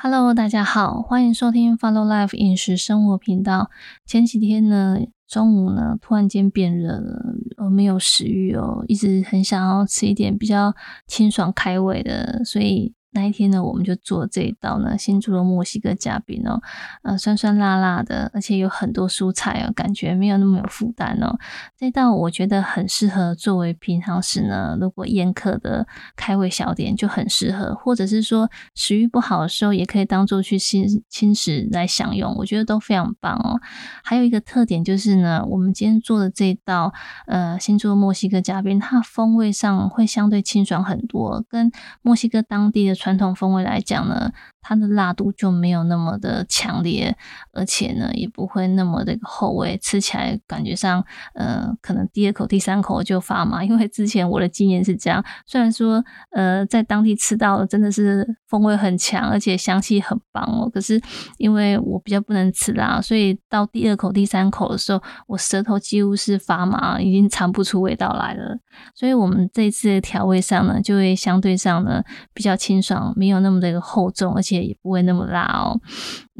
Hello，大家好，欢迎收听 Follow Life 饮食生活频道。前几天呢，中午呢，突然间变热了，我，没有食欲哦，一直很想要吃一点比较清爽开胃的，所以。那一天呢，我们就做这一道呢新出的墨西哥夹饼哦，呃，酸酸辣辣的，而且有很多蔬菜哦，感觉没有那么有负担哦。这道我觉得很适合作为平常时呢，如果宴客的开胃小点就很适合，或者是说食欲不好的时候，也可以当做去轻轻食来享用，我觉得都非常棒哦。还有一个特点就是呢，我们今天做的这道呃新出的墨西哥夹饼，它风味上会相对清爽很多，跟墨西哥当地的。传统风味来讲呢。它的辣度就没有那么的强烈，而且呢，也不会那么的厚味，吃起来感觉上，呃，可能第二口、第三口就发麻。因为之前我的经验是这样，虽然说，呃，在当地吃到的真的是风味很强，而且香气很棒哦，可是因为我比较不能吃辣，所以到第二口、第三口的时候，我舌头几乎是发麻，已经尝不出味道来了。所以，我们这次的调味上呢，就会相对上呢比较清爽，没有那么的一个厚重，而且。也不会那么辣哦，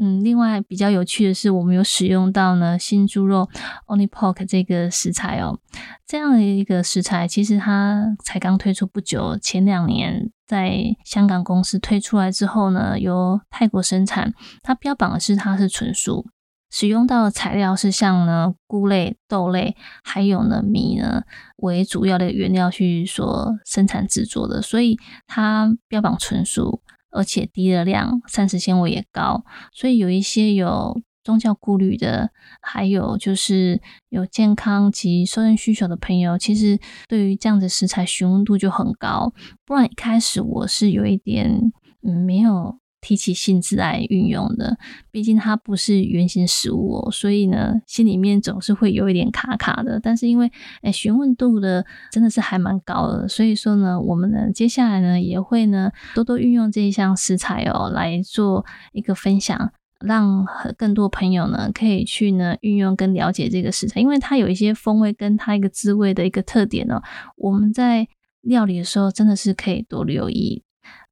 嗯，另外比较有趣的是，我们有使用到呢新猪肉 Only Pork 这个食材哦，这样的一个食材，其实它才刚推出不久，前两年在香港公司推出来之后呢，由泰国生产，它标榜的是它是纯素，使用到的材料是像呢菇类、豆类，还有呢米呢为主要的原料去所生产制作的，所以它标榜纯素。而且低热量，膳食纤维也高，所以有一些有宗教顾虑的，还有就是有健康及瘦身需求的朋友，其实对于这样的食材询问度就很高。不然一开始我是有一点嗯没有。提起性质来运用的，毕竟它不是原型食物哦，所以呢，心里面总是会有一点卡卡的。但是因为诶询问度的真的是还蛮高的，所以说呢，我们呢接下来呢也会呢多多运用这一项食材哦来做一个分享，让更多朋友呢可以去呢运用跟了解这个食材，因为它有一些风味跟它一个滋味的一个特点哦，我们在料理的时候真的是可以多留意。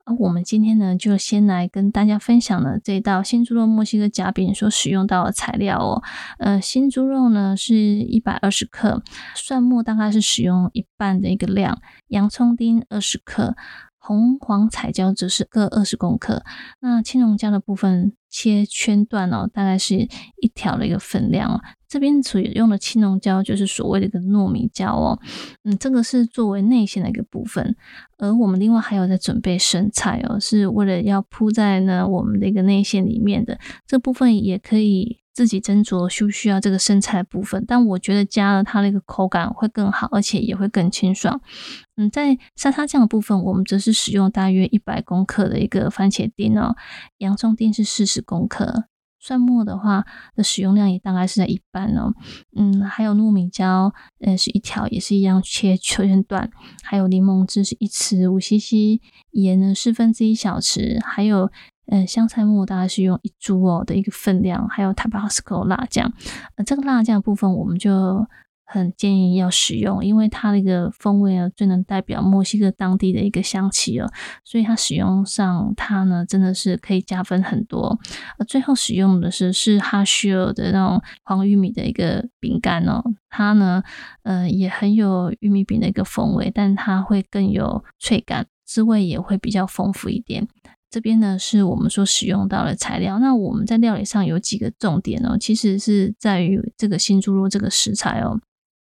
而我们今天呢，就先来跟大家分享了这道新猪肉墨西哥夹饼所使用到的材料哦。呃，新猪肉呢是一百二十克，蒜末大概是使用一半的一个量，洋葱丁二十克，红黄彩椒则是各二十公克。那青龙椒的部分切圈段哦，大概是一条的一个分量哦。这边所用的青龙椒就是所谓的一个糯米椒哦，嗯，这个是作为内馅的一个部分，而我们另外还有在准备生菜哦，是为了要铺在呢我们的一个内馅里面的，这部分也可以自己斟酌需不需要这个生菜部分，但我觉得加了它那个口感会更好，而且也会更清爽。嗯，在沙沙酱的部分，我们则是使用大约一百公克的一个番茄丁哦，洋葱丁是四十公克。蒜末的话的使用量也大概是在一半哦，嗯，还有糯米椒，呃，是一条，也是一样切圈段，还有柠檬汁是一匙五 CC，盐呢四分之一小匙，还有呃香菜末大概是用一株哦的一个分量，还有 Tabasco 辣酱，呃，这个辣酱部分我们就。很建议要使用，因为它的一个风味呢，最能代表墨西哥当地的一个香气哦，所以它使用上它呢，真的是可以加分很多。呃，最后使用的是是哈希尔的那种黄玉米的一个饼干哦，它呢，呃，也很有玉米饼的一个风味，但它会更有脆感，滋味也会比较丰富一点。这边呢是我们所使用到的材料，那我们在料理上有几个重点哦，其实是在于这个新猪肉这个食材哦。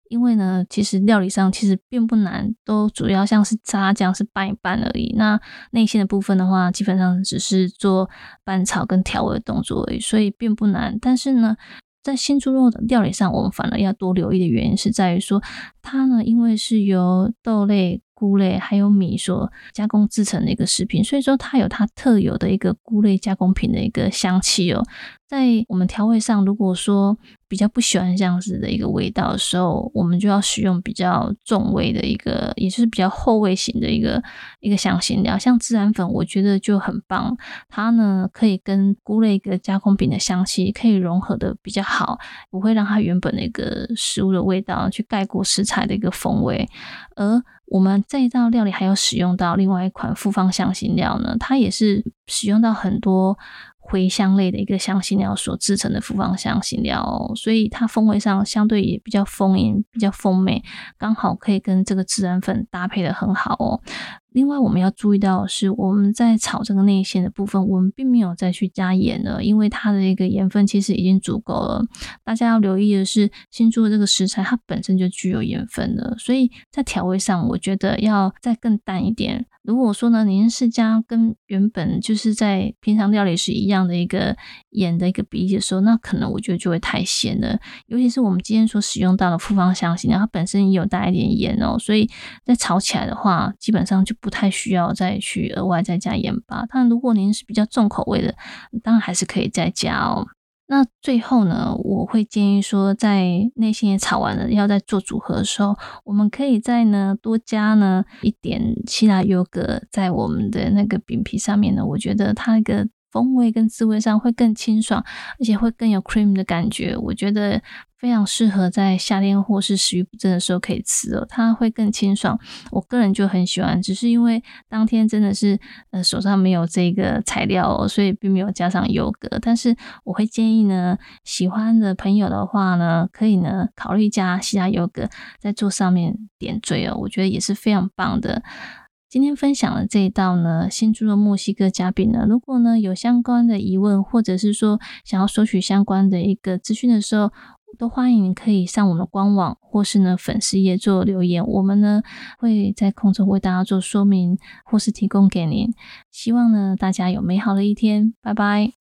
因为呢，其实料理上其实并不难，都主要像是炸酱是拌一拌而已。那内馅的部分的话，基本上只是做拌炒跟调味的动作而已，所以并不难。但是呢，在新猪肉的料理上，我们反而要多留意的原因是在于说，它呢，因为是由豆类。菇类还有米所加工制成的一个食品，所以说它有它特有的一个菇类加工品的一个香气哦。在我们调味上，如果说比较不喜欢这样子的一个味道的时候，我们就要使用比较重味的一个，也就是比较厚味型的一个一个香辛料，像孜然粉，我觉得就很棒。它呢可以跟菇类一个加工品的香气可以融合的比较好，不会让它原本的一个食物的味道去盖过食材的一个风味，而。我们这一道料理还有使用到另外一款复方香辛料呢，它也是使用到很多。茴香类的一个香辛料所制成的复方香辛料，所以它风味上相对也比较丰盈、比较丰美，刚好可以跟这个孜然粉搭配的很好哦。另外，我们要注意到的是，我们在炒这个内馅的部分，我们并没有再去加盐了，因为它的一个盐分其实已经足够了。大家要留意的是，新做的这个食材它本身就具有盐分的，所以在调味上，我觉得要再更淡一点。如果说呢，您是加跟原本就是在平常料理是一样的一个盐的一个比例的时候，那可能我觉得就会太咸了。尤其是我们今天所使用到的复方香辛料，它本身也有带一点盐哦，所以在炒起来的话，基本上就不太需要再去额外再加盐巴。但如果您是比较重口味的，当然还是可以再加哦。那最后呢，我会建议说，在内心也炒完了，要再做组合的时候，我们可以再呢多加呢一点希腊优格在我们的那个饼皮上面呢，我觉得它那个。风味跟滋味上会更清爽，而且会更有 cream 的感觉。我觉得非常适合在夏天或是食欲不振的时候可以吃哦，它会更清爽。我个人就很喜欢，只是因为当天真的是呃手上没有这个材料哦，所以并没有加上优格。但是我会建议呢，喜欢的朋友的话呢，可以呢考虑加希腊优格在做上面点缀哦，我觉得也是非常棒的。今天分享的这一道呢，新猪肉墨西哥夹饼呢，如果呢有相关的疑问，或者是说想要索取相关的一个资讯的时候，都欢迎可以上我们的官网或是呢粉丝页做留言，我们呢会在空中为大家做说明或是提供给您。希望呢大家有美好的一天，拜拜。